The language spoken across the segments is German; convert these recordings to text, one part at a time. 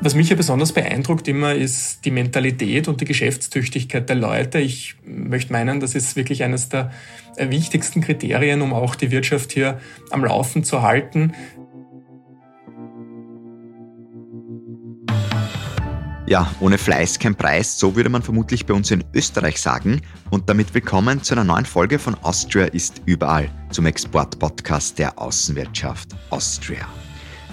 Was mich ja besonders beeindruckt immer ist die Mentalität und die Geschäftstüchtigkeit der Leute. Ich möchte meinen, das ist wirklich eines der wichtigsten Kriterien, um auch die Wirtschaft hier am Laufen zu halten. Ja, ohne Fleiß kein Preis, so würde man vermutlich bei uns in Österreich sagen. Und damit willkommen zu einer neuen Folge von Austria ist überall, zum Export-Podcast der Außenwirtschaft Austria.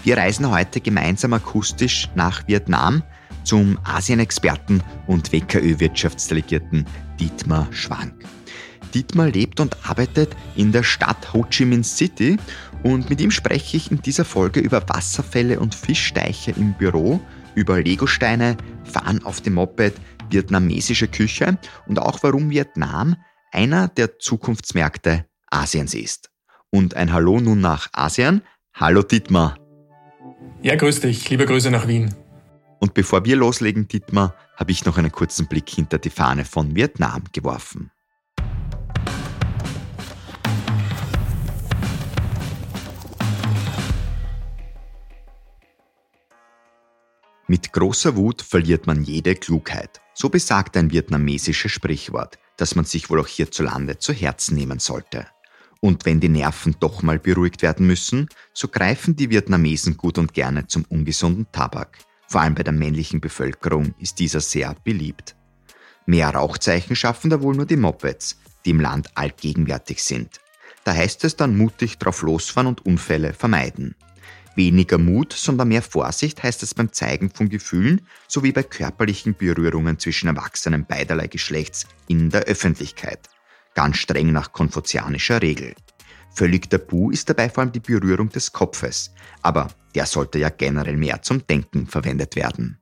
Wir reisen heute gemeinsam akustisch nach Vietnam zum Asien-Experten und WKÖ-Wirtschaftsdelegierten Dietmar Schwank. Dietmar lebt und arbeitet in der Stadt Ho Chi Minh City und mit ihm spreche ich in dieser Folge über Wasserfälle und Fischsteiche im Büro, über Legosteine, Fahren auf dem Moped, vietnamesische Küche und auch warum Vietnam einer der Zukunftsmärkte Asiens ist. Und ein Hallo nun nach Asien. Hallo Dietmar. Ja, grüß dich. Liebe Grüße nach Wien. Und bevor wir loslegen, Dietmar, habe ich noch einen kurzen Blick hinter die Fahne von Vietnam geworfen. Mit großer Wut verliert man jede Klugheit. So besagt ein vietnamesisches Sprichwort, das man sich wohl auch hierzulande zu Herzen nehmen sollte. Und wenn die Nerven doch mal beruhigt werden müssen, so greifen die Vietnamesen gut und gerne zum ungesunden Tabak. Vor allem bei der männlichen Bevölkerung ist dieser sehr beliebt. Mehr Rauchzeichen schaffen da wohl nur die Mopeds, die im Land allgegenwärtig sind. Da heißt es dann mutig drauf losfahren und Unfälle vermeiden. Weniger Mut, sondern mehr Vorsicht heißt es beim Zeigen von Gefühlen sowie bei körperlichen Berührungen zwischen Erwachsenen beiderlei Geschlechts in der Öffentlichkeit ganz streng nach konfuzianischer Regel. Völlig tabu ist dabei vor allem die Berührung des Kopfes, aber der sollte ja generell mehr zum Denken verwendet werden.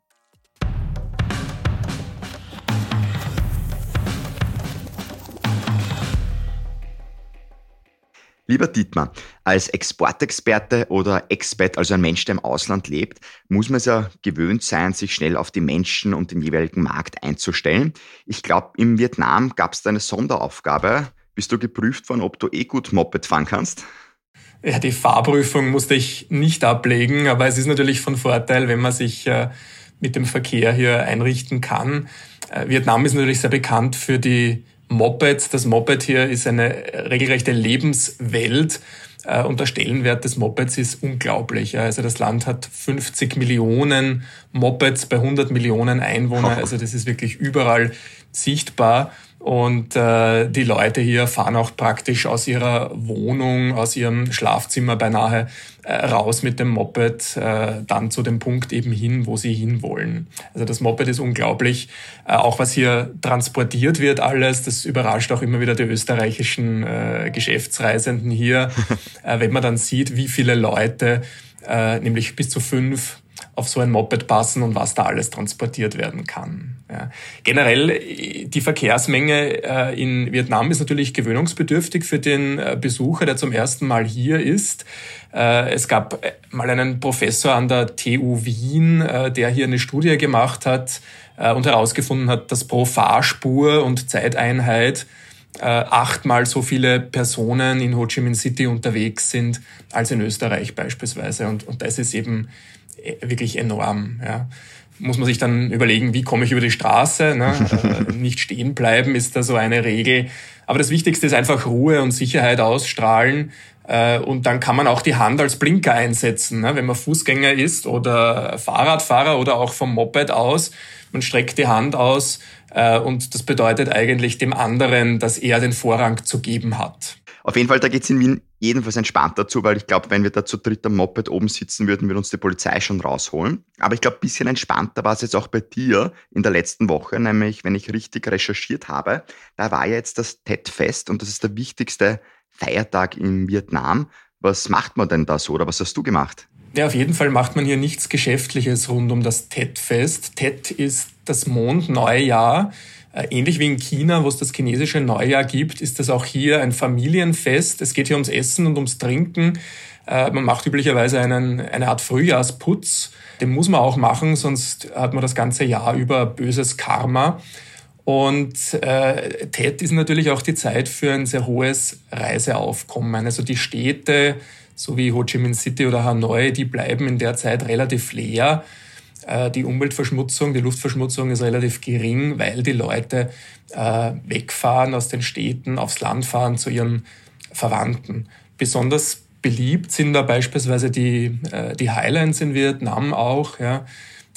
Lieber Dietmar, als Exportexperte oder Expat, also ein Mensch, der im Ausland lebt, muss man es ja gewöhnt sein, sich schnell auf die Menschen und den jeweiligen Markt einzustellen. Ich glaube, im Vietnam gab es da eine Sonderaufgabe. Bist du geprüft worden, ob du eh gut Moped fahren kannst? Ja, die Fahrprüfung musste ich nicht ablegen, aber es ist natürlich von Vorteil, wenn man sich äh, mit dem Verkehr hier einrichten kann. Äh, Vietnam ist natürlich sehr bekannt für die Mopeds. Das Moped hier ist eine regelrechte Lebenswelt. Äh, und der Stellenwert des Mopeds ist unglaublich. Also das Land hat 50 Millionen Mopeds bei 100 Millionen Einwohnern. Also das ist wirklich überall sichtbar. Und äh, die Leute hier fahren auch praktisch aus ihrer Wohnung, aus ihrem Schlafzimmer beinahe äh, raus mit dem Moped, äh, dann zu dem Punkt eben hin, wo sie hinwollen. Also das Moped ist unglaublich. Äh, auch was hier transportiert wird alles, das überrascht auch immer wieder die österreichischen äh, Geschäftsreisenden hier, äh, wenn man dann sieht, wie viele Leute, äh, nämlich bis zu fünf, auf so ein Moped passen und was da alles transportiert werden kann. Ja. Generell, die Verkehrsmenge äh, in Vietnam ist natürlich gewöhnungsbedürftig für den äh, Besucher, der zum ersten Mal hier ist. Äh, es gab mal einen Professor an der TU Wien, der hier eine Studie gemacht hat und herausgefunden hat, dass pro Fahrspur und Zeiteinheit achtmal so viele Personen in Ho Chi Minh City unterwegs sind als in Österreich beispielsweise. Und, und das ist eben wirklich enorm. Ja. Muss man sich dann überlegen, wie komme ich über die Straße? Ne? Äh, nicht stehen bleiben ist da so eine Regel. Aber das Wichtigste ist einfach Ruhe und Sicherheit ausstrahlen. Äh, und dann kann man auch die Hand als Blinker einsetzen, ne? wenn man Fußgänger ist oder Fahrradfahrer oder auch vom Moped aus. Man streckt die Hand aus äh, und das bedeutet eigentlich dem anderen, dass er den Vorrang zu geben hat. Auf jeden Fall, da geht es in Wien jedenfalls entspannt dazu, weil ich glaube, wenn wir da zu dritt am Moped oben sitzen würden, würde uns die Polizei schon rausholen. Aber ich glaube, bisschen entspannter war es jetzt auch bei dir in der letzten Woche, nämlich wenn ich richtig recherchiert habe, da war ja jetzt das Tet-Fest und das ist der wichtigste Feiertag in Vietnam. Was macht man denn da so oder was hast du gemacht? Ja, auf jeden Fall macht man hier nichts Geschäftliches rund um das Tet-Fest. Tet ist das Mondneujahr ähnlich wie in China, wo es das chinesische Neujahr gibt, ist das auch hier ein Familienfest. Es geht hier ums Essen und ums Trinken. Äh, man macht üblicherweise einen, eine Art Frühjahrsputz. Den muss man auch machen, sonst hat man das ganze Jahr über böses Karma. Und äh, TED ist natürlich auch die Zeit für ein sehr hohes Reiseaufkommen. Also die Städte, so wie Ho Chi Minh City oder Hanoi, die bleiben in der Zeit relativ leer. Äh, die Umweltverschmutzung, die Luftverschmutzung ist relativ gering, weil die Leute äh, wegfahren aus den Städten, aufs Land fahren zu ihren Verwandten. Besonders beliebt sind da beispielsweise die, äh, die Highlands in Vietnam auch. Ja.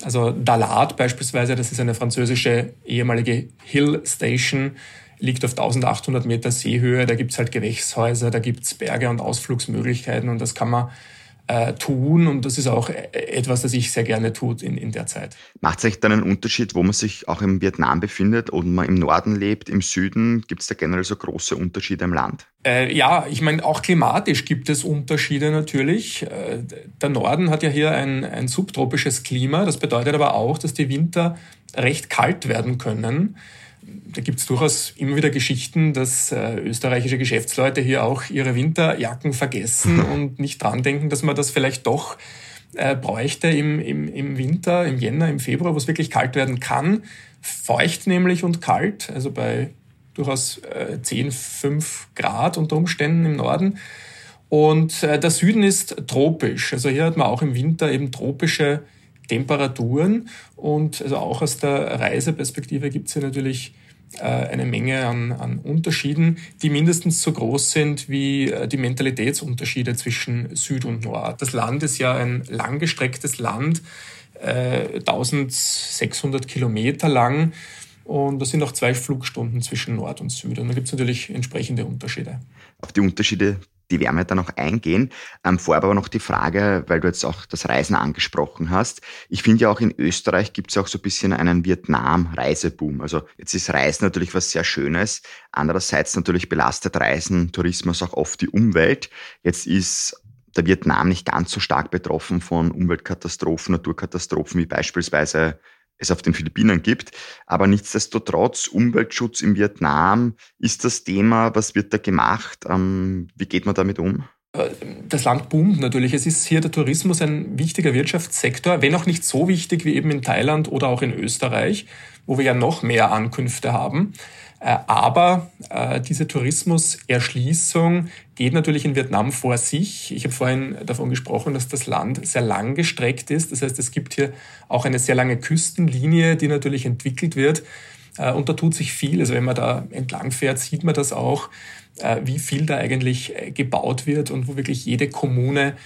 Also Dalat beispielsweise, das ist eine französische ehemalige Hill Station, liegt auf 1800 Meter Seehöhe. Da gibt's halt Gewächshäuser, da gibt's Berge und Ausflugsmöglichkeiten und das kann man äh, tun und das ist auch äh, etwas, das ich sehr gerne tut in, in der Zeit. Macht es eigentlich dann einen Unterschied, wo man sich auch im Vietnam befindet und man im Norden lebt, im Süden? Gibt es da generell so große Unterschiede im Land? Äh, ja, ich meine, auch klimatisch gibt es Unterschiede natürlich. Äh, der Norden hat ja hier ein, ein subtropisches Klima. Das bedeutet aber auch, dass die Winter recht kalt werden können da gibt es durchaus immer wieder Geschichten, dass äh, österreichische Geschäftsleute hier auch ihre Winterjacken vergessen und nicht dran denken, dass man das vielleicht doch äh, bräuchte im, im, im Winter, im Jänner, im Februar, wo es wirklich kalt werden kann. Feucht nämlich und kalt, also bei durchaus äh, 10, 5 Grad unter Umständen im Norden. Und äh, der Süden ist tropisch. Also hier hat man auch im Winter eben tropische Temperaturen. Und also auch aus der Reiseperspektive gibt es hier natürlich eine Menge an, an Unterschieden, die mindestens so groß sind wie äh, die Mentalitätsunterschiede zwischen Süd und Nord. Das Land ist ja ein langgestrecktes Land, äh, 1600 Kilometer lang. Und das sind auch zwei Flugstunden zwischen Nord und Süd. Und da gibt es natürlich entsprechende Unterschiede. Auf die Unterschiede die werden wir dann noch eingehen. Ähm, vorab aber noch die Frage, weil du jetzt auch das Reisen angesprochen hast. Ich finde ja auch in Österreich gibt es auch so ein bisschen einen Vietnam-Reiseboom. Also jetzt ist Reisen natürlich was sehr Schönes. Andererseits natürlich belastet Reisen, Tourismus auch oft die Umwelt. Jetzt ist der Vietnam nicht ganz so stark betroffen von Umweltkatastrophen, Naturkatastrophen wie beispielsweise es auf den Philippinen gibt. Aber nichtsdestotrotz, Umweltschutz in Vietnam ist das Thema. Was wird da gemacht? Ähm, wie geht man damit um? Das Land boomt natürlich. Es ist hier der Tourismus ein wichtiger Wirtschaftssektor, wenn auch nicht so wichtig wie eben in Thailand oder auch in Österreich, wo wir ja noch mehr Ankünfte haben. Äh, aber äh, diese Tourismuserschließung geht natürlich in Vietnam vor sich. Ich habe vorhin davon gesprochen, dass das Land sehr lang gestreckt ist. Das heißt, es gibt hier auch eine sehr lange Küstenlinie, die natürlich entwickelt wird. Äh, und da tut sich viel. Also wenn man da entlang fährt, sieht man das auch, wie viel da eigentlich gebaut wird und wo wirklich jede Kommune,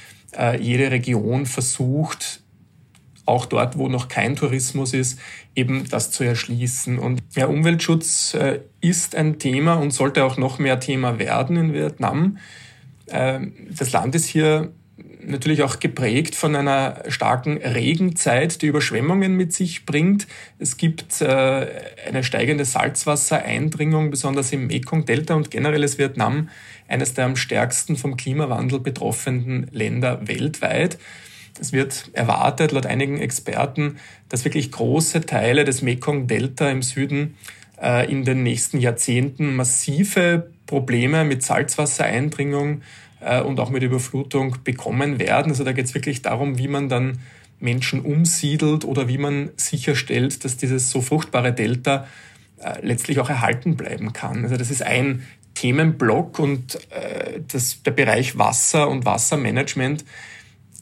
jede Region versucht, auch dort, wo noch kein Tourismus ist, eben das zu erschließen. Und ja, Umweltschutz äh, ist ein Thema und sollte auch noch mehr Thema werden in Vietnam. Äh, das Land ist hier natürlich auch geprägt von einer starken Regenzeit, die Überschwemmungen mit sich bringt. Es gibt äh, eine steigende Salzwassereindringung, besonders im Mekong-Delta und generell ist Vietnam eines der am stärksten vom Klimawandel betroffenen Länder weltweit. Es wird erwartet, laut einigen Experten, dass wirklich große Teile des Mekong-Delta im Süden äh, in den nächsten Jahrzehnten massive Probleme mit Salzwassereindringung äh, und auch mit Überflutung bekommen werden. Also da geht es wirklich darum, wie man dann Menschen umsiedelt oder wie man sicherstellt, dass dieses so fruchtbare Delta äh, letztlich auch erhalten bleiben kann. Also das ist ein Themenblock und äh, das, der Bereich Wasser und Wassermanagement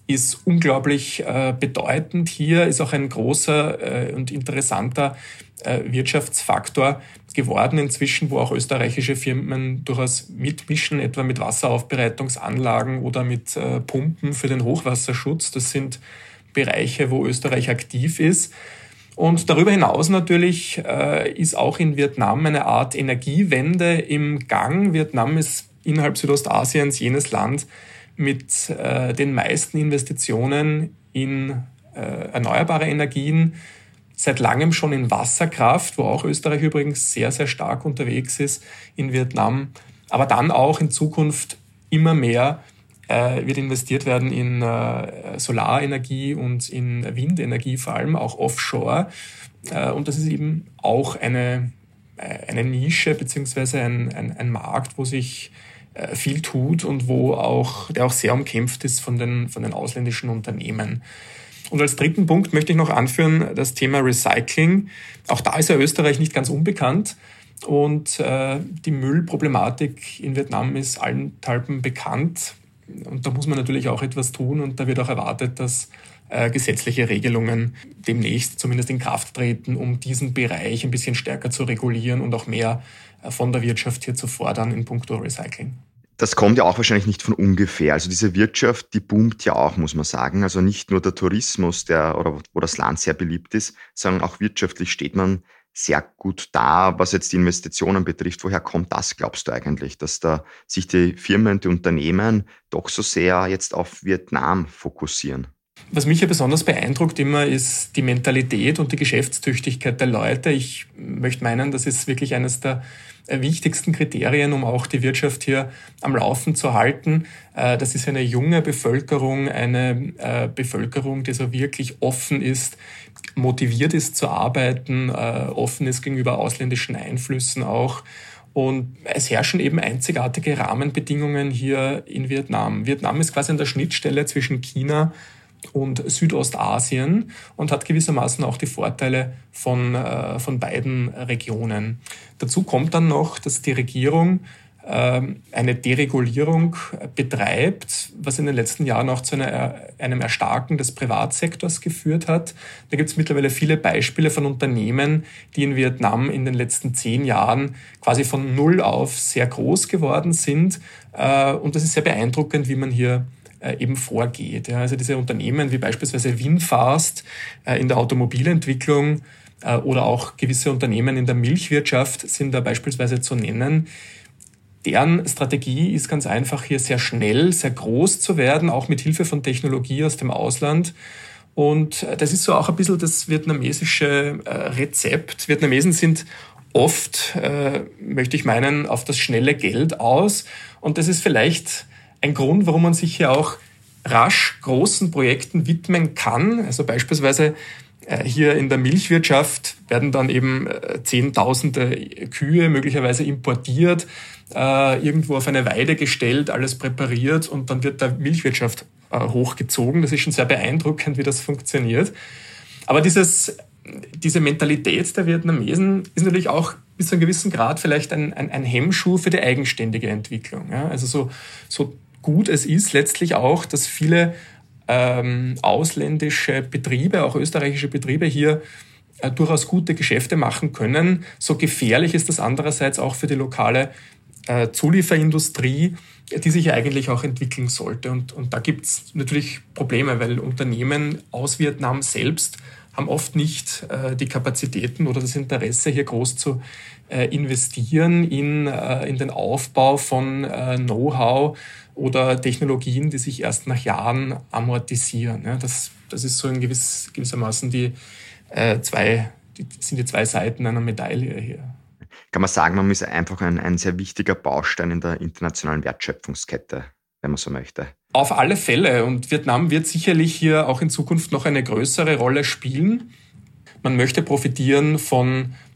ist unglaublich äh, bedeutend. Hier ist auch ein großer äh, und interessanter äh, Wirtschaftsfaktor geworden inzwischen, wo auch österreichische Firmen durchaus mitmischen, etwa mit Wasseraufbereitungsanlagen oder mit Pumpen für den Hochwasserschutz. Das sind Bereiche, wo Österreich aktiv ist. Und darüber hinaus natürlich ist auch in Vietnam eine Art Energiewende im Gang. Vietnam ist innerhalb Südostasiens jenes Land, mit äh, den meisten Investitionen in äh, erneuerbare Energien, seit langem schon in Wasserkraft, wo auch Österreich übrigens sehr, sehr stark unterwegs ist in Vietnam, aber dann auch in Zukunft immer mehr äh, wird investiert werden in äh, Solarenergie und in Windenergie, vor allem auch offshore. Äh, und das ist eben auch eine, äh, eine Nische beziehungsweise ein, ein, ein Markt, wo sich viel tut und wo auch, der auch sehr umkämpft ist von den, von den ausländischen Unternehmen. Und als dritten Punkt möchte ich noch anführen das Thema Recycling. Auch da ist ja Österreich nicht ganz unbekannt. Und äh, die Müllproblematik in Vietnam ist allenthalben bekannt. Und da muss man natürlich auch etwas tun. Und da wird auch erwartet, dass äh, gesetzliche Regelungen demnächst zumindest in Kraft treten, um diesen Bereich ein bisschen stärker zu regulieren und auch mehr äh, von der Wirtschaft hier zu fordern in puncto Recycling. Das kommt ja auch wahrscheinlich nicht von ungefähr. Also diese Wirtschaft, die boomt ja auch, muss man sagen. Also nicht nur der Tourismus, der oder wo das Land sehr beliebt ist, sondern auch wirtschaftlich steht man sehr gut da, was jetzt die Investitionen betrifft. Woher kommt das, glaubst du eigentlich, dass da sich die Firmen, die Unternehmen doch so sehr jetzt auf Vietnam fokussieren? Was mich ja besonders beeindruckt immer ist die Mentalität und die Geschäftstüchtigkeit der Leute. Ich möchte meinen, das ist wirklich eines der wichtigsten Kriterien, um auch die Wirtschaft hier am Laufen zu halten. Äh, das ist eine junge Bevölkerung, eine äh, Bevölkerung, die so wirklich offen ist, motiviert ist zu arbeiten, äh, offen ist gegenüber ausländischen Einflüssen auch. Und es herrschen eben einzigartige Rahmenbedingungen hier in Vietnam. Vietnam ist quasi an der Schnittstelle zwischen China und Südostasien und hat gewissermaßen auch die Vorteile von, äh, von beiden Regionen. Dazu kommt dann noch, dass die Regierung äh, eine Deregulierung betreibt, was in den letzten Jahren auch zu einer, einem Erstarken des Privatsektors geführt hat. Da gibt es mittlerweile viele Beispiele von Unternehmen, die in Vietnam in den letzten zehn Jahren quasi von Null auf sehr groß geworden sind. Äh, und das ist sehr beeindruckend, wie man hier eben vorgeht. Also diese Unternehmen wie beispielsweise Winfast äh, in der Automobilentwicklung äh, oder auch gewisse Unternehmen in der Milchwirtschaft sind da beispielsweise zu nennen. Deren Strategie ist ganz einfach hier sehr schnell, sehr groß zu werden, auch mit Hilfe von Technologie aus dem Ausland. Und das ist so auch ein bisschen das vietnamesische Rezept. Vietnamesen sind oft, äh, möchte ich meinen, auf das schnelle Geld aus. Und das ist vielleicht ein Grund, warum man sich hier auch rasch großen Projekten widmen kann. Also beispielsweise äh, hier in der Milchwirtschaft werden dann eben äh, Zehntausende Kühe möglicherweise importiert, äh, irgendwo auf eine Weide gestellt, alles präpariert und dann wird da Milchwirtschaft hochgezogen. Das ist schon sehr beeindruckend, wie das funktioniert. Aber dieses, diese Mentalität der Vietnamesen ist natürlich auch bis zu einem gewissen Grad vielleicht ein, ein, ein Hemmschuh für die eigenständige Entwicklung. Ja? Also so, so gut es ist letztlich auch, dass viele ähm, ausländische Betriebe, auch österreichische Betriebe hier äh, durchaus gute Geschäfte machen können. So gefährlich ist das andererseits auch für die lokale äh, Zulieferindustrie, die sich eigentlich auch entwickeln sollte. Und, und da gibt es natürlich Probleme, weil Unternehmen aus Vietnam selbst haben oft nicht äh, die Kapazitäten oder das Interesse, hier groß zu investieren in, äh, in den Aufbau von äh, Know-how oder Technologien, die sich erst nach Jahren amortisieren. Das, das ist so in gewiss, gewissermaßen die äh, zwei, die, sind die zwei Seiten einer Medaille hier. Kann man sagen, man ist einfach ein, ein sehr wichtiger Baustein in der internationalen Wertschöpfungskette, wenn man so möchte. Auf alle Fälle. Und Vietnam wird sicherlich hier auch in Zukunft noch eine größere Rolle spielen. Man möchte profitieren von, äh,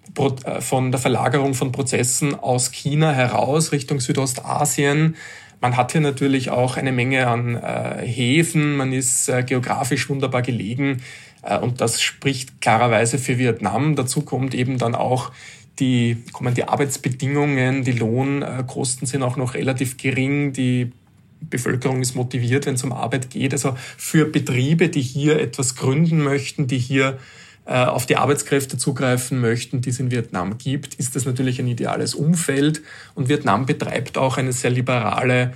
von der Verlagerung von Prozessen aus China heraus Richtung Südostasien. Man hat hier natürlich auch eine Menge an äh, Häfen, man ist äh, geografisch wunderbar gelegen äh, und das spricht klarerweise für Vietnam. Dazu kommt eben dann auch die, kommen die Arbeitsbedingungen, die Lohnkosten sind auch noch relativ gering, die Bevölkerung ist motiviert, wenn es um Arbeit geht. Also für Betriebe, die hier etwas gründen möchten, die hier äh, auf die Arbeitskräfte zugreifen möchten, die es in Vietnam gibt, ist das natürlich ein ideales Umfeld. Und Vietnam betreibt auch eine sehr liberale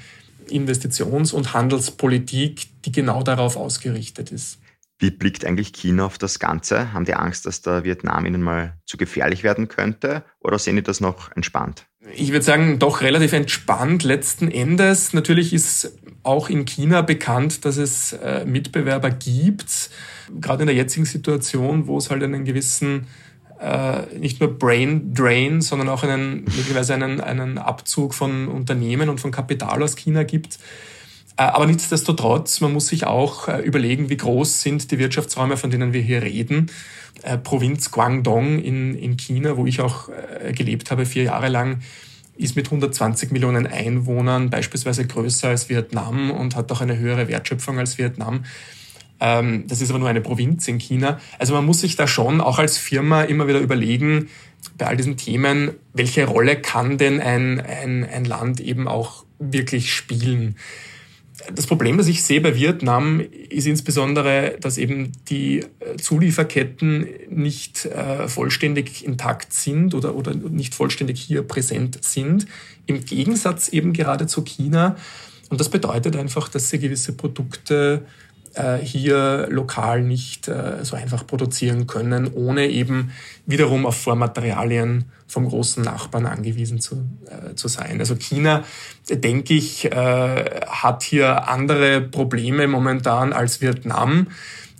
Investitions- und Handelspolitik, die genau darauf ausgerichtet ist. Wie blickt eigentlich China auf das Ganze? Haben die Angst, dass der Vietnam ihnen mal zu gefährlich werden könnte? Oder sehen die das noch entspannt? Ich würde sagen, doch relativ entspannt letzten Endes. Natürlich ist auch in China bekannt, dass es äh, Mitbewerber gibt, gerade in der jetzigen Situation, wo es halt einen gewissen äh, nicht nur Brain Drain, sondern auch einen möglicherweise einen, einen Abzug von Unternehmen und von Kapital aus China gibt. Äh, aber nichtsdestotrotz, man muss sich auch überlegen, wie groß sind die Wirtschaftsräume, von denen wir hier reden. Provinz Guangdong in, in China, wo ich auch gelebt habe, vier Jahre lang, ist mit 120 Millionen Einwohnern beispielsweise größer als Vietnam und hat auch eine höhere Wertschöpfung als Vietnam. Ähm, das ist aber nur eine Provinz in China. Also man muss sich da schon auch als Firma immer wieder überlegen, bei all diesen Themen, welche Rolle kann denn ein, ein, ein Land eben auch wirklich spielen? Das Problem, das ich sehe bei Vietnam, ist insbesondere, dass eben die äh, Zulieferketten nicht äh, vollständig intakt sind oder, oder nicht vollständig hier präsent sind. Im Gegensatz eben gerade zu China. Und das bedeutet einfach, dass sie gewisse Produkte äh, hier lokal nicht äh, so einfach produzieren können, ohne eben wiederum auf Vormaterialien vom großen Nachbarn angewiesen zu, äh, zu sein. Also China, denke ich, hat hier andere Probleme momentan als Vietnam.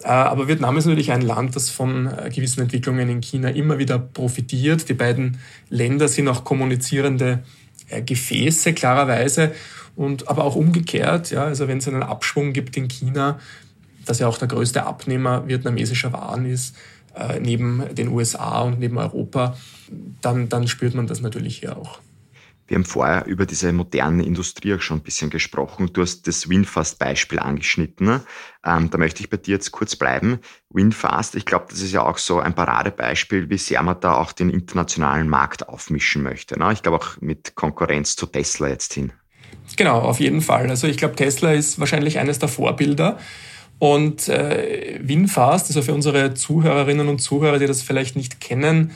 Aber Vietnam ist natürlich ein Land, das von gewissen Entwicklungen in China immer wieder profitiert. Die beiden Länder sind auch kommunizierende Gefäße, klarerweise. Und aber auch umgekehrt, ja, also wenn es einen Abschwung gibt in China, dass ja auch der größte Abnehmer vietnamesischer Waren ist, äh, neben den USA und neben Europa, dann, dann spürt man das natürlich hier auch. Wir haben vorher über diese moderne Industrie auch schon ein bisschen gesprochen. Du hast das Winfast-Beispiel angeschnitten. Ähm, da möchte ich bei dir jetzt kurz bleiben. Winfast, ich glaube, das ist ja auch so ein Paradebeispiel, wie sehr man da auch den internationalen Markt aufmischen möchte. Ne? Ich glaube auch mit Konkurrenz zu Tesla jetzt hin. Genau, auf jeden Fall. Also ich glaube, Tesla ist wahrscheinlich eines der Vorbilder. Und äh, Winfast, also für unsere Zuhörerinnen und Zuhörer, die das vielleicht nicht kennen,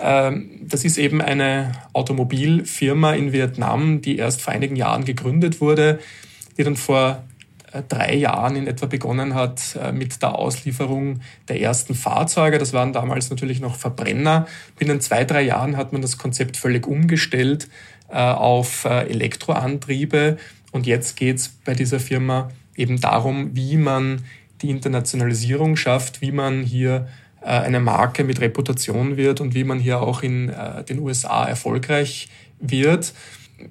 äh, das ist eben eine Automobilfirma in Vietnam, die erst vor einigen Jahren gegründet wurde, die dann vor äh, drei Jahren in etwa begonnen hat äh, mit der Auslieferung der ersten Fahrzeuge. Das waren damals natürlich noch Verbrenner. Binnen zwei, drei Jahren hat man das Konzept völlig umgestellt äh, auf Elektroantriebe. Und jetzt geht's bei dieser Firma eben darum, wie man die Internationalisierung schafft, wie man hier äh, eine Marke mit Reputation wird und wie man hier auch in äh, den USA erfolgreich wird.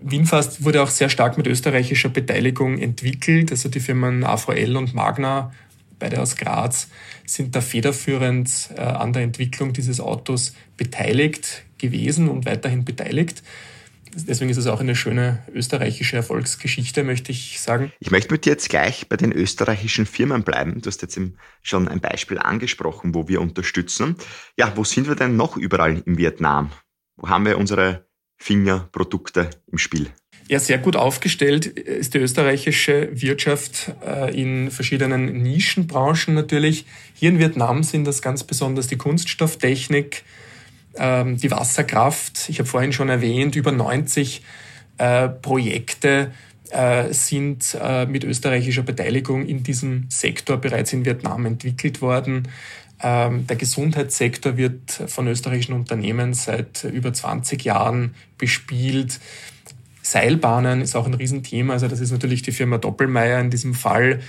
Winfast wurde auch sehr stark mit österreichischer Beteiligung entwickelt. Also die Firmen AVL und Magna, beide aus Graz, sind da federführend äh, an der Entwicklung dieses Autos beteiligt gewesen und weiterhin beteiligt. Deswegen ist es auch eine schöne österreichische Erfolgsgeschichte, möchte ich sagen. Ich möchte mit dir jetzt gleich bei den österreichischen Firmen bleiben. Du hast jetzt schon ein Beispiel angesprochen, wo wir unterstützen. Ja, wo sind wir denn noch überall in Vietnam? Wo haben wir unsere Fingerprodukte im Spiel? Ja, sehr gut aufgestellt ist die österreichische Wirtschaft äh, in verschiedenen Nischenbranchen natürlich. Hier in Vietnam sind das ganz besonders die Kunststofftechnik, ähm, die Wasserkraft. Ich habe vorhin schon erwähnt, über 90 äh, Projekte äh, sind äh, mit österreichischer Beteiligung in diesem Sektor bereits in Vietnam entwickelt worden. Ähm, der Gesundheitssektor wird von österreichischen Unternehmen seit über 20 Jahren bespielt. Seilbahnen ist auch ein Riesenthema. Also das ist natürlich die Firma Doppelmeier in diesem Fall,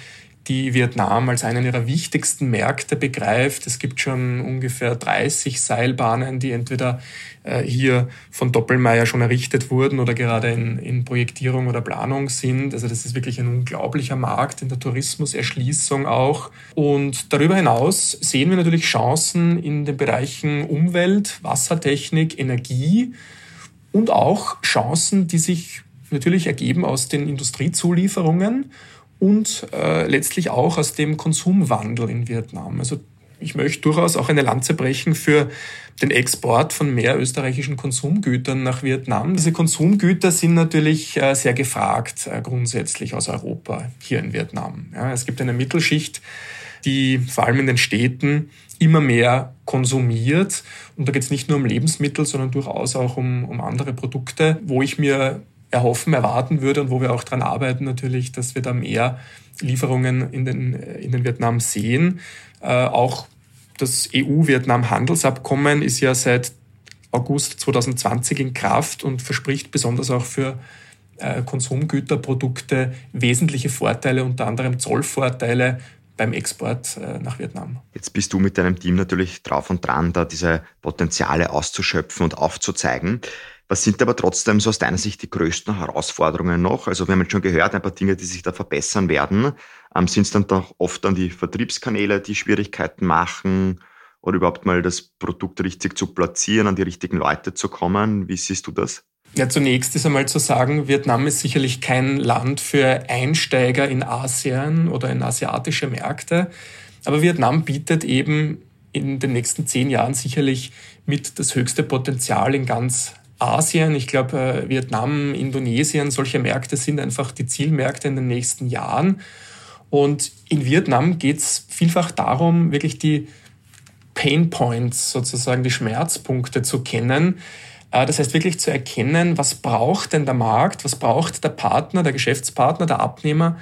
die Vietnam als einen ihrer wichtigsten Märkte begreift. Es gibt schon ungefähr 30 Seilbahnen, die entweder äh, hier von Doppelmayr schon errichtet wurden oder gerade in, in Projektierung oder Planung sind. Also das ist wirklich ein unglaublicher Markt in der Tourismuserschließung auch. Und darüber hinaus sehen wir natürlich Chancen in den Bereichen Umwelt, Wassertechnik, Energie und auch Chancen, die sich natürlich ergeben aus den Industriezulieferungen und äh, letztlich auch aus dem Konsumwandel in Vietnam. Also ich möchte durchaus auch eine Lanze brechen für den Export von mehr österreichischen Konsumgütern nach Vietnam. Diese Konsumgüter sind natürlich äh, sehr gefragt äh, grundsätzlich aus Europa hier in Vietnam. Ja, es gibt eine Mittelschicht, die vor allem in den Städten immer mehr konsumiert. Und da geht es nicht nur um Lebensmittel, sondern durchaus auch um, um andere Produkte, wo ich mir erhoffen, erwarten würde und wo wir auch dran arbeiten natürlich, dass wir da mehr Lieferungen in den, in den Vietnam sehen. Äh, auch das EU-Vietnam-Handelsabkommen ist ja seit August 2020 in Kraft und verspricht besonders auch für äh, Konsumgüterprodukte wesentliche Vorteile, unter anderem Zollvorteile beim Export äh, nach Vietnam. Jetzt bist du mit deinem Team natürlich drauf und dran, da diese Potenziale auszuschöpfen und aufzuzeigen. Was sind aber trotzdem so aus deiner Sicht die größten Herausforderungen noch? Also wir haben jetzt schon gehört, ein paar Dinge, die sich da verbessern werden. Ähm, sind es dann doch oft dann die Vertriebskanäle, die Schwierigkeiten machen oder überhaupt mal das Produkt richtig zu platzieren, an die richtigen Leute zu kommen? Wie siehst du das? Ja, zunächst ist einmal zu sagen, Vietnam ist sicherlich kein Land für Einsteiger in Asien oder in asiatische Märkte. Aber Vietnam bietet eben in den nächsten zehn Jahren sicherlich mit das höchste Potenzial in ganz Asien. Ich glaube, Vietnam, Indonesien, solche Märkte sind einfach die Zielmärkte in den nächsten Jahren. Und in Vietnam geht es vielfach darum, wirklich die Pain Points, sozusagen die Schmerzpunkte zu kennen. Äh, das heißt wirklich zu erkennen, was braucht denn der Markt, was braucht der Partner, der Geschäftspartner, der Abnehmer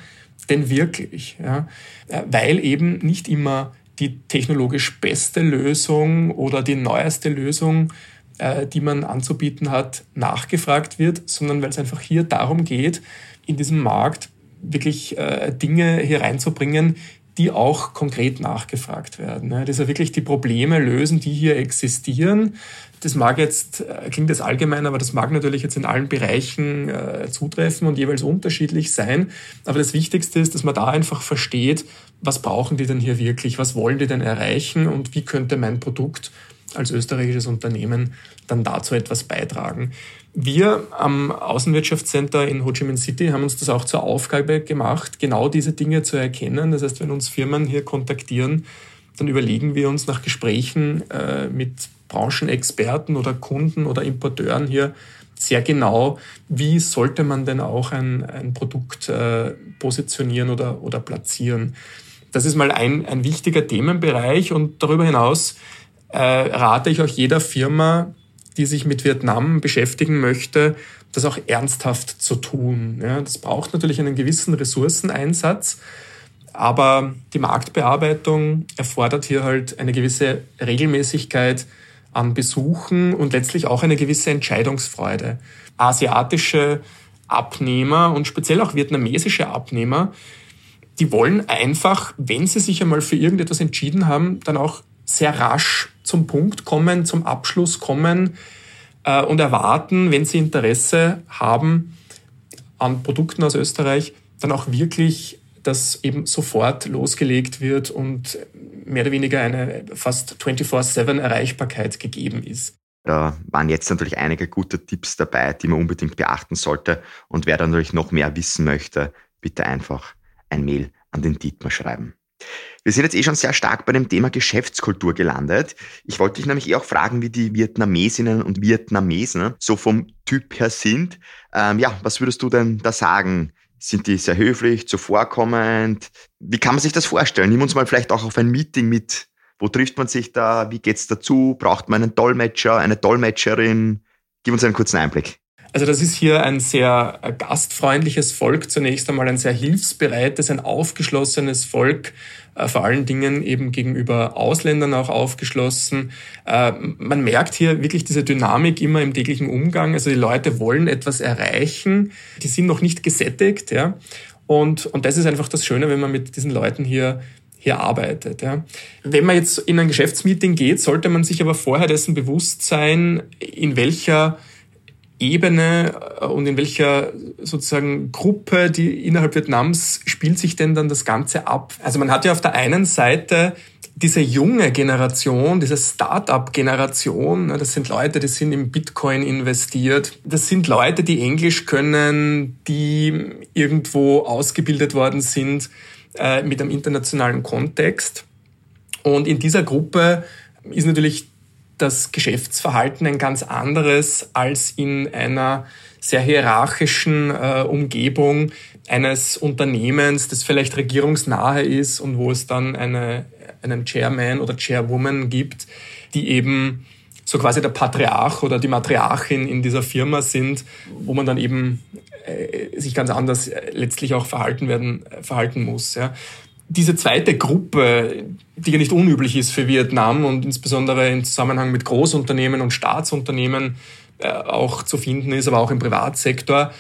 denn wirklich. Ja? Äh, weil eben nicht immer die technologisch beste Lösung oder die neueste Lösung, äh, die man anzubieten hat, nachgefragt wird, sondern weil es einfach hier darum geht, in diesem Markt wirklich äh, Dinge hier reinzubringen, die auch konkret nachgefragt werden. Das ist ja wirklich die Probleme lösen, die hier existieren. Das mag jetzt, äh, klingt jetzt allgemein, aber das mag natürlich jetzt in allen Bereichen zutreffen und jeweils unterschiedlich sein. Aber das Wichtigste ist, dass man da einfach versteht, was brauchen die denn hier wirklich, was wollen die denn erreichen und wie könnte mein Produkt als österreichisches Unternehmen dann dazu etwas beitragen. Wir am Außenwirtschaftscenter in Ho Chi Minh City haben uns das auch zur Aufgabe gemacht, genau diese Dinge zu erkennen. Das heißt, wenn uns Firmen hier kontaktieren, dann überlegen wir uns nach Gesprächen äh, mit Branchenexperten oder Kunden oder Importeuren hier sehr genau, wie sollte man denn auch ein, ein Produkt äh, positionieren oder, oder platzieren. Das ist mal ein, ein wichtiger Themenbereich und darüber hinaus äh, rate ich auch jeder Firma, die sich mit Vietnam beschäftigen möchte, das auch ernsthaft zu tun. Ja, das braucht natürlich einen gewissen Ressourceneinsatz, aber die Marktbearbeitung erfordert hier halt eine gewisse Regelmäßigkeit an Besuchen und letztlich auch eine gewisse Entscheidungsfreude. Asiatische Abnehmer und speziell auch vietnamesische Abnehmer, die wollen einfach, wenn sie sich einmal für irgendetwas entschieden haben, dann auch sehr rasch zum Punkt kommen, zum Abschluss kommen äh, und erwarten, wenn sie Interesse haben an Produkten aus Österreich, dann auch wirklich, dass eben sofort losgelegt wird und mehr oder weniger eine fast 24-7 Erreichbarkeit gegeben ist. Da waren jetzt natürlich einige gute Tipps dabei, die man unbedingt beachten sollte. Und wer dann natürlich noch mehr wissen möchte, bitte einfach ein Mail an den Dietmar schreiben. Wir sind jetzt eh schon sehr stark bei dem Thema Geschäftskultur gelandet. Ich wollte dich nämlich eh auch fragen, wie die Vietnamesinnen und Vietnamesen so vom Typ her sind. Ähm, ja, was würdest du denn da sagen? Sind die sehr höflich, zuvorkommend? Wie kann man sich das vorstellen? Nimm uns mal vielleicht auch auf ein Meeting mit. Wo trifft man sich da? Wie geht's dazu? Braucht man einen Dolmetscher, eine Dolmetscherin? Gib uns einen kurzen Einblick. Also das ist hier ein sehr gastfreundliches Volk, zunächst einmal ein sehr hilfsbereites, ein aufgeschlossenes Volk, vor allen Dingen eben gegenüber Ausländern auch aufgeschlossen. Äh, man merkt hier wirklich diese Dynamik immer im täglichen Umgang. Also die Leute wollen etwas erreichen, die sind noch nicht gesättigt. Ja? Und, und das ist einfach das Schöne, wenn man mit diesen Leuten hier hier arbeitet. Ja. Wenn man jetzt in ein Geschäftsmeeting geht, sollte man sich aber vorher dessen bewusst sein, in welcher Ebene äh, und in welcher sozusagen Gruppe, die innerhalb Vietnams spielt sich denn dann das Ganze ab? Also man hat ja auf der einen Seite diese junge Generation, diese Start-up-Generation, ne, das sind Leute, die sind im Bitcoin investiert. Das sind Leute, die Englisch können, die irgendwo ausgebildet worden sind äh, mit einem internationalen Kontext. Und in dieser Gruppe ist natürlich das Geschäftsverhalten ein ganz anderes als in einer sehr hierarchischen äh, Umgebung eines Unternehmens, das vielleicht regierungsnahe ist und wo es dann eine, einen Chairman oder Chairwoman gibt, die eben so quasi der Patriarch oder die Matriarchin in dieser Firma sind, wo man dann eben äh, sich ganz anders äh, letztlich auch verhalten werden, äh, verhalten muss. Ja diese zweite Gruppe, die ja nicht unüblich ist für Vietnam und insbesondere im Zusammenhang mit Großunternehmen und Staatsunternehmen äh, auch zu finden ist, aber auch im Privatsektor,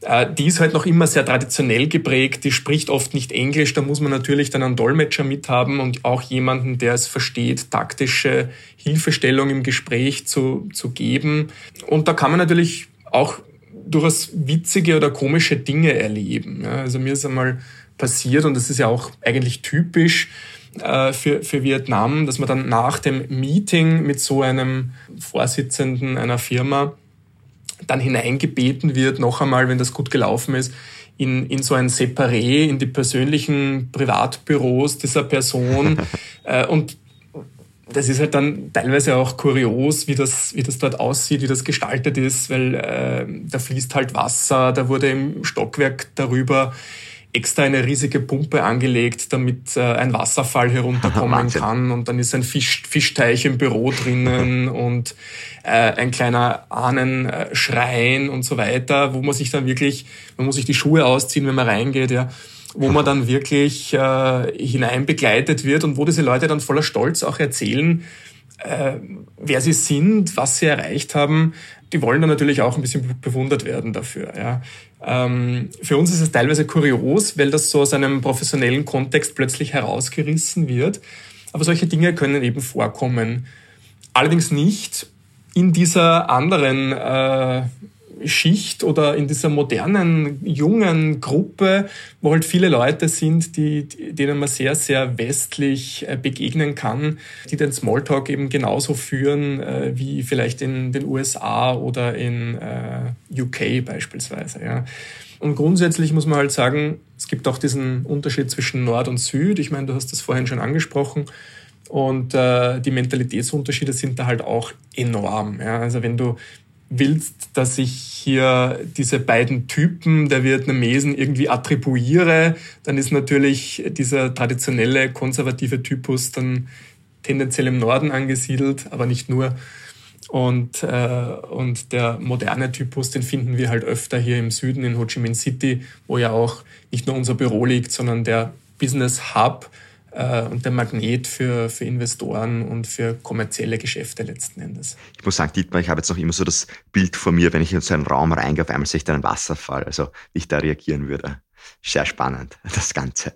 äh, die ist halt noch immer sehr traditionell geprägt, die spricht oft nicht Englisch, da muss man natürlich dann einen Dolmetscher mithaben und auch jemanden, der es versteht, taktische Hilfestellung im Gespräch zu, zu geben. Und da kann man natürlich auch durchaus witzige oder komische Dinge erleben. Also mir ist einmal passiert und das ist ja auch eigentlich typisch äh, für, für Vietnam, dass man dann nach dem Meeting mit so einem Vorsitzenden einer Firma dann hineingebeten wird, noch einmal, wenn das gut gelaufen ist, in, in so ein Separé, in die persönlichen Privatbüros dieser Person. äh, und das ist halt dann teilweise auch kurios, wie das, wie das dort aussieht, wie das gestaltet ist, weil äh, da fließt halt Wasser, da wurde im Stockwerk darüber extra eine riesige Pumpe angelegt, damit äh, ein Wasserfall herunterkommen kann. Und dann ist ein Fisch, Fischteich im Büro drinnen und äh, ein kleiner Ahnenschrein und so weiter, wo man sich dann wirklich, man muss sich die Schuhe ausziehen, wenn man reingeht, ja wo man dann wirklich äh, hinein begleitet wird und wo diese Leute dann voller Stolz auch erzählen, äh, wer sie sind, was sie erreicht haben. Die wollen dann natürlich auch ein bisschen bewundert werden dafür. Ja. Ähm, für uns ist es teilweise kurios, weil das so aus einem professionellen Kontext plötzlich herausgerissen wird. Aber solche Dinge können eben vorkommen. Allerdings nicht in dieser anderen äh, Schicht oder in dieser modernen, jungen Gruppe, wo halt viele Leute sind, die, denen man sehr, sehr westlich äh, begegnen kann, die den Smalltalk eben genauso führen äh, wie vielleicht in den USA oder in äh, UK beispielsweise. Ja. Und grundsätzlich muss man halt sagen, es gibt auch diesen Unterschied zwischen Nord und Süd. Ich meine, du hast das vorhin schon angesprochen. Und äh, die Mentalitätsunterschiede sind da halt auch enorm. Ja. Also wenn du willst, dass ich hier diese beiden Typen der Vietnamesen irgendwie attribuiere, dann ist natürlich dieser traditionelle konservative Typus dann tendenziell im Norden angesiedelt, aber nicht nur. Und, äh, und der moderne Typus, den finden wir halt öfter hier im Süden in Ho Chi Minh City, wo ja auch nicht nur unser Büro liegt, sondern der Business Hub und der Magnet für, für Investoren und für kommerzielle Geschäfte letzten Endes. Ich muss sagen, Dietmar, ich habe jetzt noch immer so das Bild vor mir, wenn ich in so einen Raum reingehe, auf einmal sehe ich da einen Wasserfall, also wie ich da reagieren würde. Sehr spannend, das Ganze.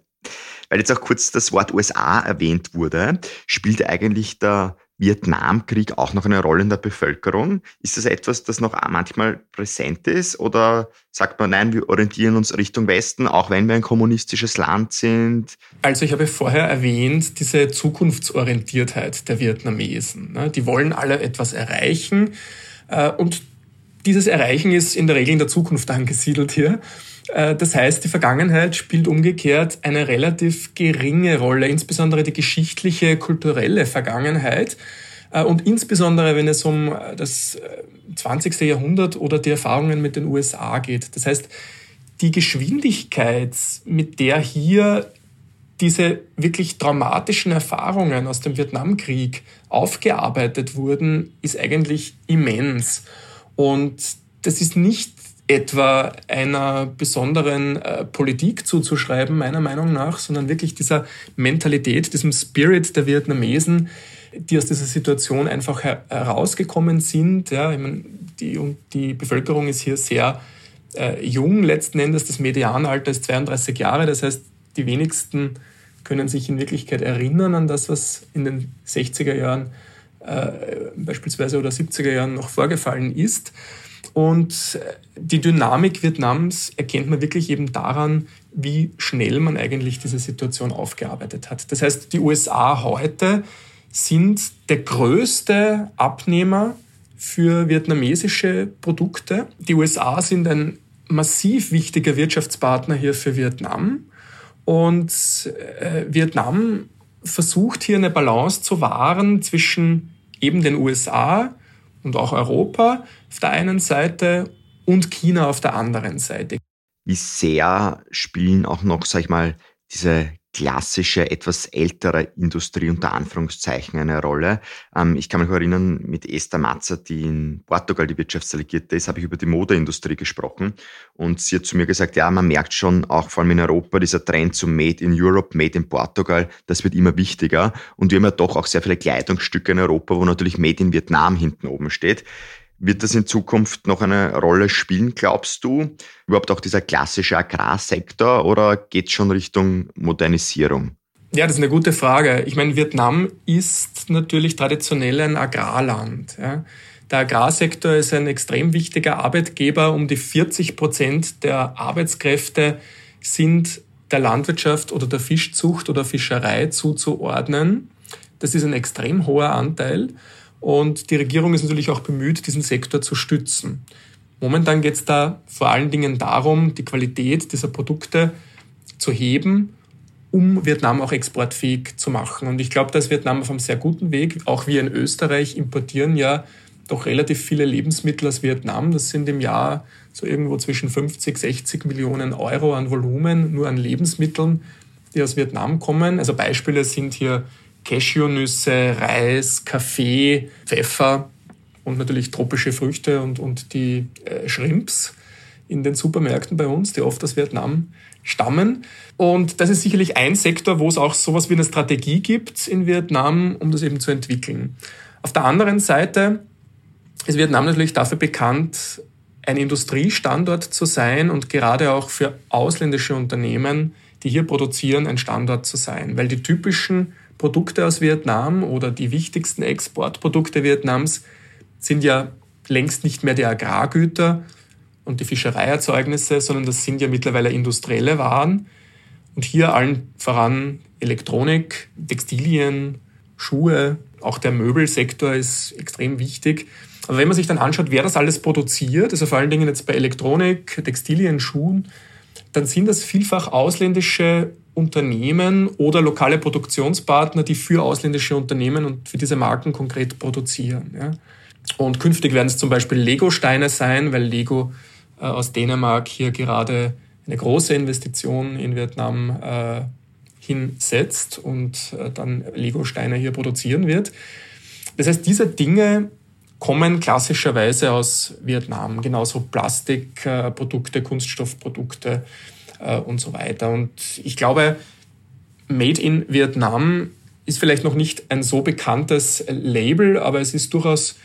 Weil jetzt auch kurz das Wort USA erwähnt wurde, spielt eigentlich der Vietnamkrieg auch noch eine Rolle in der Bevölkerung? Ist das etwas, das noch manchmal präsent ist? Oder sagt man, nein, wir orientieren uns Richtung Westen, auch wenn wir ein kommunistisches Land sind? Also ich habe vorher erwähnt, diese Zukunftsorientiertheit der Vietnamesen. Ne? Die wollen alle etwas erreichen äh, und dieses Erreichen ist in der Regel in der Zukunft angesiedelt hier. Äh, das heißt, die Vergangenheit spielt umgekehrt eine relativ geringe Rolle, insbesondere die geschichtliche, kulturelle Vergangenheit. Äh, und insbesondere, wenn es um äh, das 20. Jahrhundert oder die Erfahrungen mit den USA geht. Das heißt, die Geschwindigkeit, mit der hier diese wirklich traumatischen Erfahrungen aus dem Vietnamkrieg aufgearbeitet wurden, ist eigentlich immens. Und das ist nicht etwa einer besonderen äh, Politik zuzuschreiben, meiner Meinung nach, sondern wirklich dieser Mentalität, diesem Spirit der Vietnamesen, die aus dieser Situation einfach her herausgekommen sind. Ja, ich meine, die, die Bevölkerung ist hier sehr äh, jung letzten Endes. Das Medianalter ist 32 Jahre. Das heißt, die wenigsten können sich in Wirklichkeit erinnern an das, was in den 60er Jahren äh, beispielsweise oder 70er Jahren noch vorgefallen ist. Und die Dynamik Vietnams erkennt man wirklich eben daran, wie schnell man eigentlich diese Situation aufgearbeitet hat. Das heißt, die USA heute sind der größte Abnehmer für vietnamesische Produkte. Die USA sind ein massiv wichtiger Wirtschaftspartner hier für Vietnam. Und äh, Vietnam versucht hier eine Balance zu wahren zwischen eben den USA, und auch Europa auf der einen Seite und China auf der anderen Seite. Wie sehr spielen auch noch, sag ich mal, diese klassische, etwas ältere Industrie unter Anführungszeichen eine Rolle. Ähm, ich kann mich erinnern, mit Esther Matzer, die in Portugal die Wirtschaftsdelegierte ist, habe ich über die Modeindustrie gesprochen. Und sie hat zu mir gesagt, ja, man merkt schon, auch vor allem in Europa, dieser Trend zum Made in Europe, Made in Portugal, das wird immer wichtiger. Und wir haben ja doch auch sehr viele Kleidungsstücke in Europa, wo natürlich Made in Vietnam hinten oben steht. Wird das in Zukunft noch eine Rolle spielen, glaubst du? Überhaupt auch dieser klassische Agrarsektor oder geht es schon Richtung Modernisierung? Ja, das ist eine gute Frage. Ich meine, Vietnam ist natürlich traditionell ein Agrarland. Ja. Der Agrarsektor ist ein extrem wichtiger Arbeitgeber. Um die 40 Prozent der Arbeitskräfte sind der Landwirtschaft oder der Fischzucht oder Fischerei zuzuordnen. Das ist ein extrem hoher Anteil. Und die Regierung ist natürlich auch bemüht, diesen Sektor zu stützen. Momentan geht es da vor allen Dingen darum, die Qualität dieser Produkte zu heben um Vietnam auch exportfähig zu machen. Und ich glaube, da ist Vietnam auf einem sehr guten Weg. Auch wir in Österreich importieren ja doch relativ viele Lebensmittel aus Vietnam. Das sind im Jahr so irgendwo zwischen 50, 60 Millionen Euro an Volumen, nur an Lebensmitteln, die aus Vietnam kommen. Also Beispiele sind hier Cashewnüsse, Reis, Kaffee, Pfeffer und natürlich tropische Früchte und, und die äh, Shrimps in den Supermärkten bei uns, die oft aus Vietnam stammen. Und das ist sicherlich ein Sektor, wo es auch sowas wie eine Strategie gibt in Vietnam, um das eben zu entwickeln. Auf der anderen Seite ist Vietnam natürlich dafür bekannt, ein Industriestandort zu sein und gerade auch für ausländische Unternehmen, die hier produzieren, ein Standort zu sein. Weil die typischen Produkte aus Vietnam oder die wichtigsten Exportprodukte Vietnams sind ja längst nicht mehr die Agrargüter und die Fischereierzeugnisse, sondern das sind ja mittlerweile industrielle Waren. Und hier allen voran Elektronik, Textilien, Schuhe, auch der Möbelsektor ist extrem wichtig. Aber wenn man sich dann anschaut, wer das alles produziert, also vor allen Dingen jetzt bei Elektronik, Textilien, Schuhen, dann sind das vielfach ausländische Unternehmen oder lokale Produktionspartner, die für ausländische Unternehmen und für diese Marken konkret produzieren. Ja. Und künftig werden es zum Beispiel Lego-Steine sein, weil Lego äh, aus Dänemark hier gerade eine große Investition in Vietnam äh, hinsetzt und äh, dann Lego-Steine hier produzieren wird. Das heißt, diese Dinge kommen klassischerweise aus Vietnam, genauso Plastikprodukte, Kunststoffprodukte äh, und so weiter. Und ich glaube, Made in Vietnam ist vielleicht noch nicht ein so bekanntes Label, aber es ist durchaus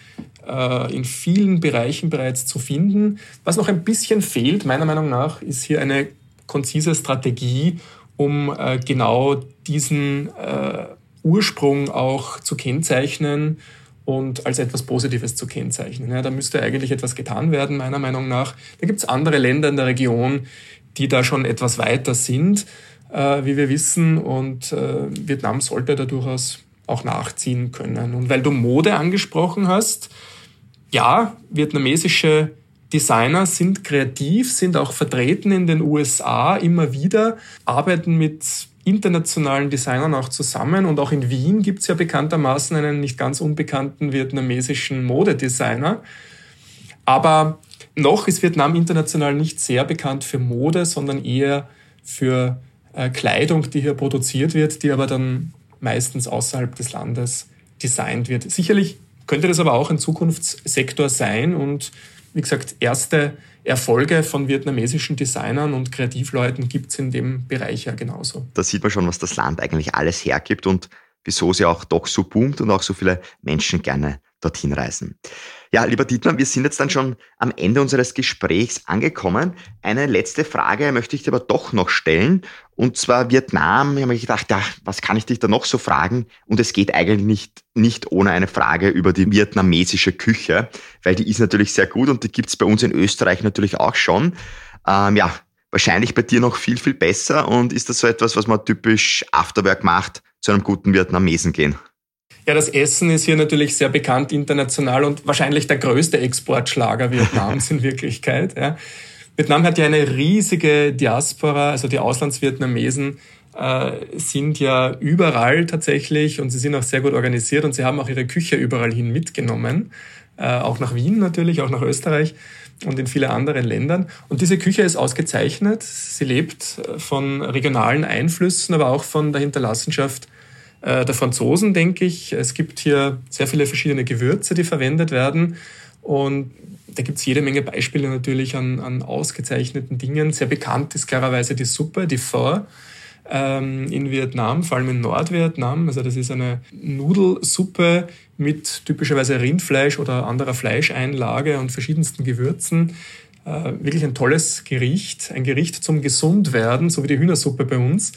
äh, in vielen Bereichen bereits zu finden. Was noch ein bisschen fehlt, meiner Meinung nach, ist hier eine konzise Strategie, um äh, genau diesen Ursprung auch zu kennzeichnen und als etwas Positives zu kennzeichnen. Ja, da müsste eigentlich etwas getan werden, meiner Meinung nach. Da gibt es andere Länder in der Region, die da schon etwas weiter sind, äh, wie wir wissen. Und äh, Vietnam sollte da durchaus auch nachziehen können. Und weil du Mode angesprochen hast, ja, vietnamesische Designer sind kreativ, sind auch vertreten in den USA immer wieder, arbeiten mit internationalen Designern auch zusammen. Und auch in Wien gibt es ja bekanntermaßen einen nicht ganz unbekannten vietnamesischen Modedesigner. Aber noch ist Vietnam international nicht sehr bekannt für Mode, sondern eher für äh, Kleidung, die hier produziert wird, die aber dann meistens außerhalb des Landes designt wird. Sicherlich könnte das aber auch ein Zukunftssektor sein und wie gesagt, erste Erfolge von vietnamesischen Designern und Kreativleuten gibt es in dem Bereich ja genauso. Da sieht man schon, was das Land eigentlich alles hergibt und wieso sie auch doch so boomt und auch so viele Menschen gerne dorthin reisen. Ja, lieber Dietmar, wir sind jetzt dann schon am Ende unseres Gesprächs angekommen. Eine letzte Frage möchte ich dir aber doch noch stellen. Und zwar Vietnam. Ich habe mir gedacht, ja, was kann ich dich da noch so fragen? Und es geht eigentlich nicht, nicht ohne eine Frage über die vietnamesische Küche, weil die ist natürlich sehr gut und die gibt's bei uns in Österreich natürlich auch schon. Ähm, ja, wahrscheinlich bei dir noch viel, viel besser. Und ist das so etwas, was man typisch Afterwork macht, zu einem guten Vietnamesen gehen? Ja, das Essen ist hier natürlich sehr bekannt international und wahrscheinlich der größte Exportschlager Vietnams in Wirklichkeit. Ja. Vietnam hat ja eine riesige Diaspora, also die Auslandsvietnamesen äh, sind ja überall tatsächlich und sie sind auch sehr gut organisiert und sie haben auch ihre Küche überall hin mitgenommen, äh, auch nach Wien natürlich, auch nach Österreich und in viele andere Ländern. Und diese Küche ist ausgezeichnet. Sie lebt äh, von regionalen Einflüssen, aber auch von der Hinterlassenschaft der Franzosen, denke ich. Es gibt hier sehr viele verschiedene Gewürze, die verwendet werden. Und da gibt es jede Menge Beispiele natürlich an, an ausgezeichneten Dingen. Sehr bekannt ist klarerweise die Suppe, die Pho ähm, in Vietnam, vor allem in Nordvietnam. Also das ist eine Nudelsuppe mit typischerweise Rindfleisch oder anderer Fleischeinlage und verschiedensten Gewürzen. Äh, wirklich ein tolles Gericht, ein Gericht zum Gesundwerden, so wie die Hühnersuppe bei uns.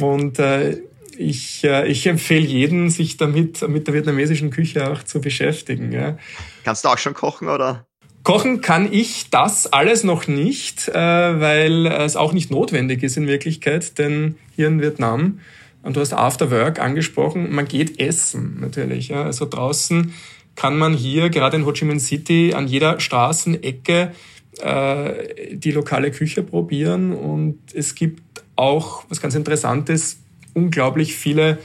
Und äh, ich, äh, ich empfehle jeden, sich damit mit der vietnamesischen Küche auch zu beschäftigen. Ja. Kannst du auch schon kochen, oder? Kochen kann ich das alles noch nicht, äh, weil es auch nicht notwendig ist in Wirklichkeit, denn hier in Vietnam, und du hast After Work angesprochen, man geht essen natürlich. Ja. Also draußen kann man hier, gerade in Ho Chi Minh City, an jeder Straßenecke äh, die lokale Küche probieren und es gibt auch, was ganz interessant ist, unglaublich viele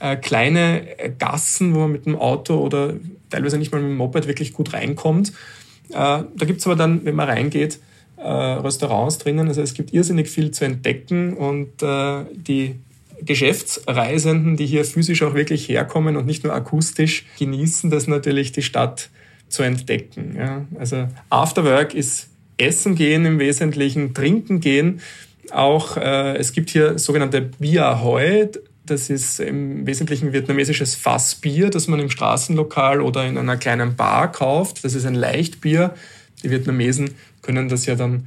äh, kleine Gassen, wo man mit dem Auto oder teilweise nicht mal mit dem Moped wirklich gut reinkommt. Äh, da gibt's aber dann, wenn man reingeht, äh, Restaurants drinnen. Also es gibt irrsinnig viel zu entdecken und äh, die Geschäftsreisenden, die hier physisch auch wirklich herkommen und nicht nur akustisch, genießen das natürlich, die Stadt zu entdecken. Ja. Also Afterwork ist Essen gehen im Wesentlichen, trinken gehen. Auch äh, es gibt hier sogenannte Bia Hoi. Das ist im Wesentlichen vietnamesisches Fassbier, das man im Straßenlokal oder in einer kleinen Bar kauft. Das ist ein Leichtbier. Die Vietnamesen können das ja dann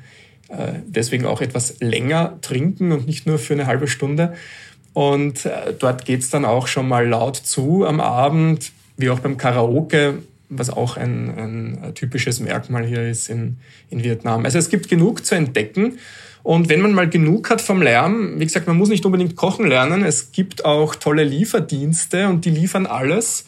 äh, deswegen auch etwas länger trinken und nicht nur für eine halbe Stunde. Und äh, dort geht's dann auch schon mal laut zu am Abend, wie auch beim Karaoke was auch ein, ein typisches Merkmal hier ist in, in Vietnam. Also es gibt genug zu entdecken. Und wenn man mal genug hat vom Lärm, wie gesagt, man muss nicht unbedingt kochen lernen. Es gibt auch tolle Lieferdienste und die liefern alles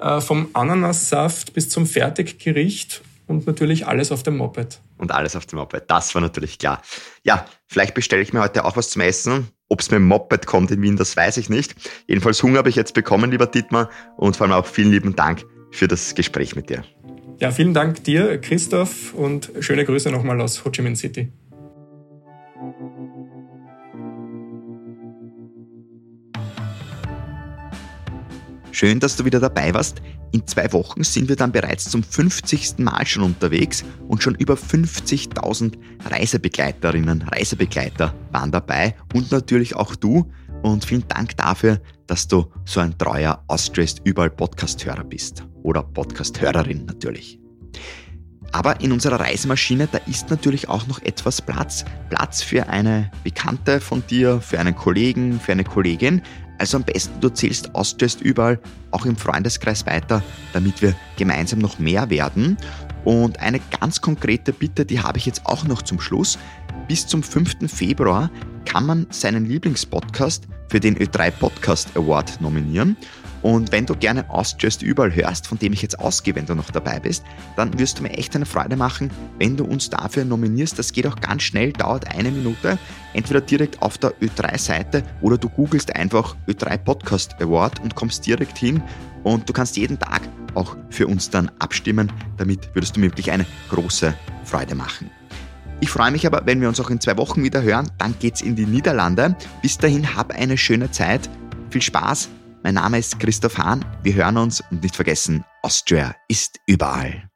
äh, vom Ananassaft bis zum Fertiggericht und natürlich alles auf dem Moped. Und alles auf dem Moped, das war natürlich klar. Ja, vielleicht bestelle ich mir heute auch was zum Essen. Ob es mit dem Moped kommt in Wien, das weiß ich nicht. Jedenfalls Hunger habe ich jetzt bekommen, lieber Dietmar. Und vor allem auch vielen lieben Dank für das Gespräch mit dir. Ja, vielen Dank dir, Christoph, und schöne Grüße nochmal aus Ho Chi Minh City. Schön, dass du wieder dabei warst. In zwei Wochen sind wir dann bereits zum 50. Mal schon unterwegs und schon über 50.000 Reisebegleiterinnen, Reisebegleiter waren dabei und natürlich auch du. Und vielen Dank dafür, dass du so ein treuer Austriast überall Podcast-Hörer bist. Oder Podcast-Hörerin natürlich. Aber in unserer Reisemaschine, da ist natürlich auch noch etwas Platz. Platz für eine Bekannte von dir, für einen Kollegen, für eine Kollegin. Also am besten du zählst Austriast überall, auch im Freundeskreis weiter, damit wir gemeinsam noch mehr werden. Und eine ganz konkrete Bitte, die habe ich jetzt auch noch zum Schluss. Bis zum 5. Februar kann man seinen Lieblingspodcast für den Ö3 Podcast Award nominieren. Und wenn du gerne Austriast überall hörst, von dem ich jetzt ausgehe, wenn du noch dabei bist, dann wirst du mir echt eine Freude machen, wenn du uns dafür nominierst. Das geht auch ganz schnell, dauert eine Minute. Entweder direkt auf der Ö3-Seite oder du googelst einfach Ö3 Podcast Award und kommst direkt hin. Und du kannst jeden Tag auch für uns dann abstimmen. Damit würdest du mir wirklich eine große Freude machen. Ich freue mich aber, wenn wir uns auch in zwei Wochen wieder hören. Dann geht's in die Niederlande. Bis dahin, hab eine schöne Zeit. Viel Spaß. Mein Name ist Christoph Hahn. Wir hören uns und nicht vergessen, Austria ist überall.